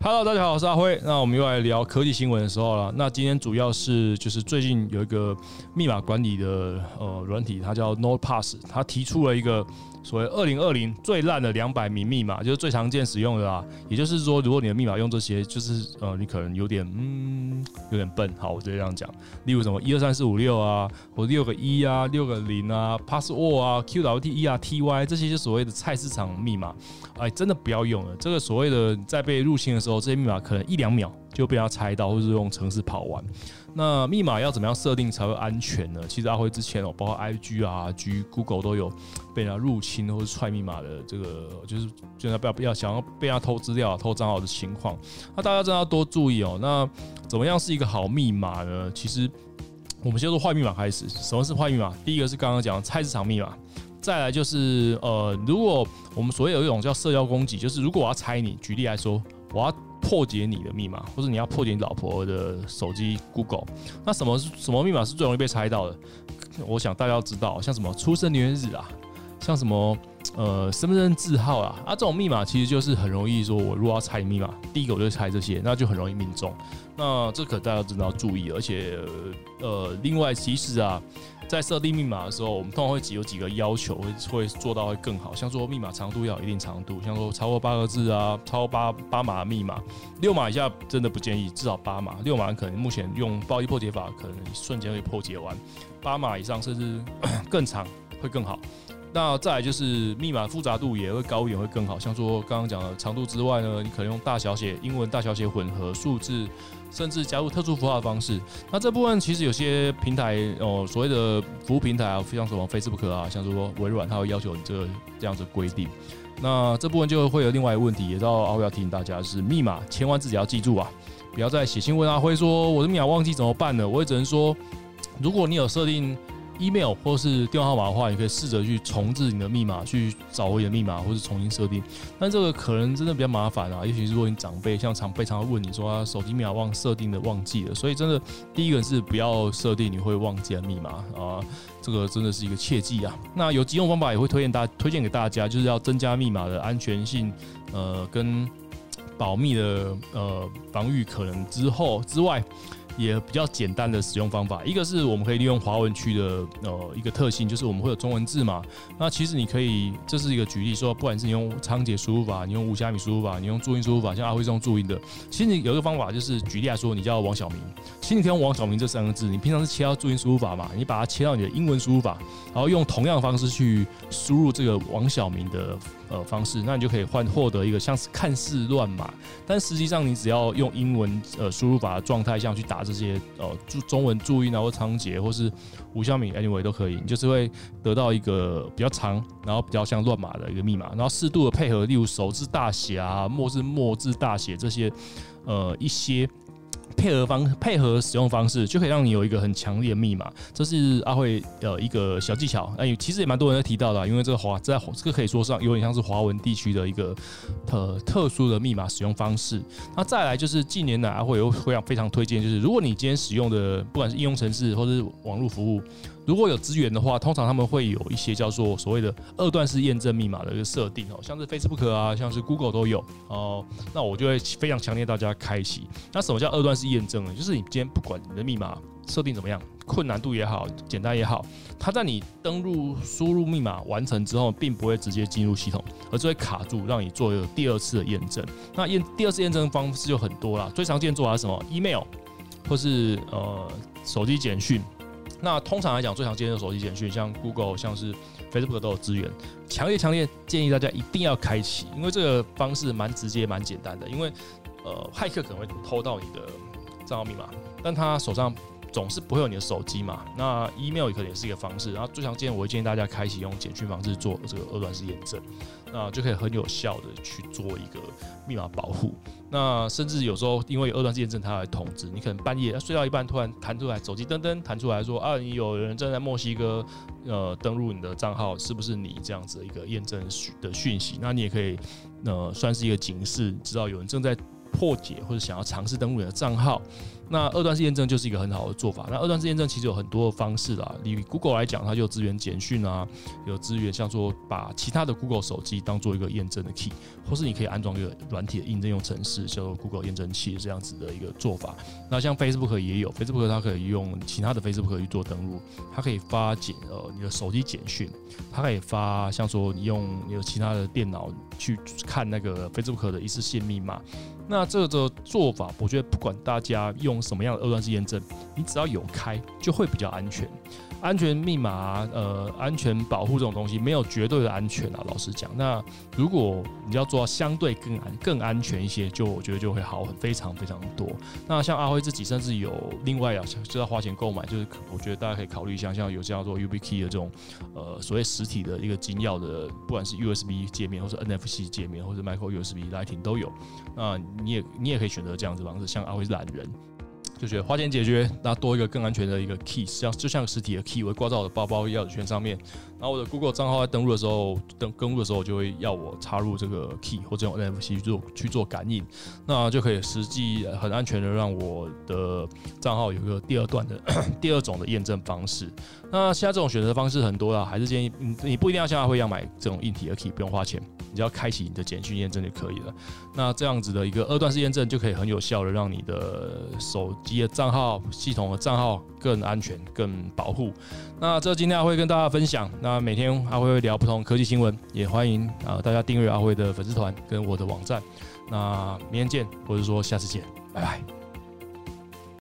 Hello，大家好，我是阿辉。那我们又来聊科技新闻的时候了。那今天主要是就是最近有一个密码管理的呃软体，它叫 NotePass，它提出了一个。所谓二零二零最烂的两百名密码，就是最常见使用的啦。也就是说，如果你的密码用这些，就是呃，你可能有点嗯，有点笨。好，我直接这样讲。例如什么一二三四五六啊，或六个一啊，六个零啊，password 啊，QWT E R T Y 这些就所谓的菜市场密码，哎，真的不要用了。这个所谓的在被入侵的时候，这些密码可能一两秒就被他猜到，或是用程式跑完。那密码要怎么样设定才会安全呢？其实阿辉之前哦，包括 IG 啊、G、Google 都有被人家入侵或者踹密码的这个，就是现在不要不要想要被他偷资料、偷账号的情况。那大家真的要多注意哦。那怎么样是一个好密码呢？其实我们先从坏密码开始。什么是坏密码？第一个是刚刚讲的菜市场密码，再来就是呃，如果我们所谓有一种叫社交攻击，就是如果我要猜你，举例来说，我要。破解你的密码，或者你要破解你老婆的手机 Google，那什么什么密码是最容易被猜到的？我想大家要知道，像什么出生年月日啊，像什么呃身份证字号啊，啊这种密码其实就是很容易说，我如果要猜密码，第一个我就猜这些，那就很容易命中。那这可大家真的要注意，而且呃另外其实啊。在设定密码的时候，我们通常会有几个要求，会会做到会更好。像说密码长度要有一定长度，像说超过八个字啊，超过八八码密码，六码以下真的不建议，至少八码。六码可能目前用暴力破解法，可能瞬间会破解完。八码以上甚至更长会更好。那再来就是密码复杂度也会高一点，会更好。像说刚刚讲的长度之外呢，你可能用大小写、英文大小写混合数字。甚至加入特殊符号的方式，那这部分其实有些平台哦，所谓的服务平台啊，像什么 Facebook 啊，像说微软，它会要求你这个这样子规定。那这部分就会有另外一个问题，也到阿辉要提醒大家，是密码千万自己要记住啊，不要再写信问阿辉说我的密码忘记怎么办了？我也只能说，如果你有设定。Email 或是电话号码的话，你可以试着去重置你的密码，去找回你的密码，或是重新设定。但这个可能真的比较麻烦啊，尤其是如果你长辈像常辈常常问你说啊手机密码忘设定的忘记了，所以真的第一个是不要设定你会忘记的密码啊，这个真的是一个切记啊。那有几种方法也会推荐大推荐给大家，就是要增加密码的安全性，呃，跟保密的呃防御可能之后之外。也比较简单的使用方法，一个是我们可以利用华文区的呃一个特性，就是我们会有中文字嘛。那其实你可以，这是一个举例说，不管是你用仓颉输入法，你用无虾米输入法，你用注音输入法，像阿辉这种注音的，其实你有一个方法，就是举例来说，你叫王小明，其实你可以用王小明这三个字，你平常是切到注音输入法嘛，你把它切到你的英文输入法，然后用同样的方式去输入这个王小明的。呃，方式，那你就可以换获得一个像是看似乱码，但实际上你只要用英文呃输入法的状态下去打这些呃注中文注音啊或仓颉或是吴小敏 anyway 都可以，你就是会得到一个比较长，然后比较像乱码的一个密码，然后适度的配合，例如首字大写啊，末字末字大写这些呃一些。配合方配合使用方式，就可以让你有一个很强烈的密码。这是阿慧呃一个小技巧。哎，其实也蛮多人在提到的，因为这个华在这个可以说上有点像是华文地区的一个特特殊的密码使用方式。那再来就是近年来阿慧有非常非常推荐，就是如果你今天使用的不管是应用程式或者是网络服务。如果有资源的话，通常他们会有一些叫做所谓的二段式验证密码的一个设定哦，像是 Facebook 啊，像是 Google 都有哦。那我就会非常强烈大家开启。那什么叫二段式验证呢？就是你今天不管你的密码设定怎么样，困难度也好，简单也好，它在你登录输入密码完成之后，并不会直接进入系统，而是会卡住，让你做一个第二次的验证。那验第二次验证方式就很多啦，最常见做的是什么？email 或是呃手机简讯。那通常来讲，最常见的手机简讯，像 Google、像是 Facebook 都有资源。强烈强烈建议大家一定要开启，因为这个方式蛮直接、蛮简单的。因为呃，骇客可能会偷到你的账号密码，但他手上总是不会有你的手机嘛。那 email 也可能是一个方式。然后最常见，我会建议大家开启用简讯方式做这个二段式验证。那就可以很有效的去做一个密码保护。那甚至有时候因为二段式验证，它来通知你，可能半夜睡到一半，突然弹出来手机噔噔弹出来说啊，你有人正在墨西哥呃登录你的账号，是不是你这样子的一个验证的讯息？那你也可以呃算是一个警示，知道有人正在破解或者想要尝试登录你的账号。那二段式验证就是一个很好的做法。那二段式验证其实有很多的方式啦，以 Google 来讲，它就有资源简讯啊，有资源像说把其他的 Google 手机当做一个验证的 key，或是你可以安装一个软体的验证用程式，叫做 Google 验证器这样子的一个做法。那像 Facebook 也有，Facebook 它可以用其他的 Facebook 去做登录，它可以发简呃你的手机简讯，它可以发像说你用你有其他的电脑去看那个 Facebook 的一次性密码。那这个做法，我觉得不管大家用什么样的二段式验证，你只要有开，就会比较安全。安全密码，呃，安全保护这种东西没有绝对的安全啊。老实讲，那如果你要做到相对更安、更安全一些，就我觉得就会好非常非常多。那像阿辉自己，甚至有另外啊，就要花钱购买，就是我觉得大家可以考虑一下，像有这样做 UBKey 的这种，呃，所谓实体的一个精要的，不管是 USB 界面，或者 NFC 界面，或者 Micro USB Lighting 都有。那你也你也可以选择这样子方式，像阿辉是懒人。就觉得花钱解决，那多一个更安全的一个 key，像就像实体的 key，我会挂在我的包包钥匙圈上面。然后我的 Google 账号在登录的时候，登登录的时候就会要我插入这个 key 或者用 NFC 去做去做感应，那就可以实际很安全的让我的账号有一个第二段的 第二种的验证方式。那现在这种选择方式很多啦，还是建议你你不一定要像阿辉一样买这种硬体的 key，不用花钱，你只要开启你的简讯验证就可以了。那这样子的一个二段式验证就可以很有效的让你的手机的账号系统的账号更安全、更保护。那这今天阿辉跟大家分享，那每天阿辉会聊不同科技新闻，也欢迎啊大家订阅阿辉的粉丝团跟我的网站。那明天见，或者说下次见，拜拜。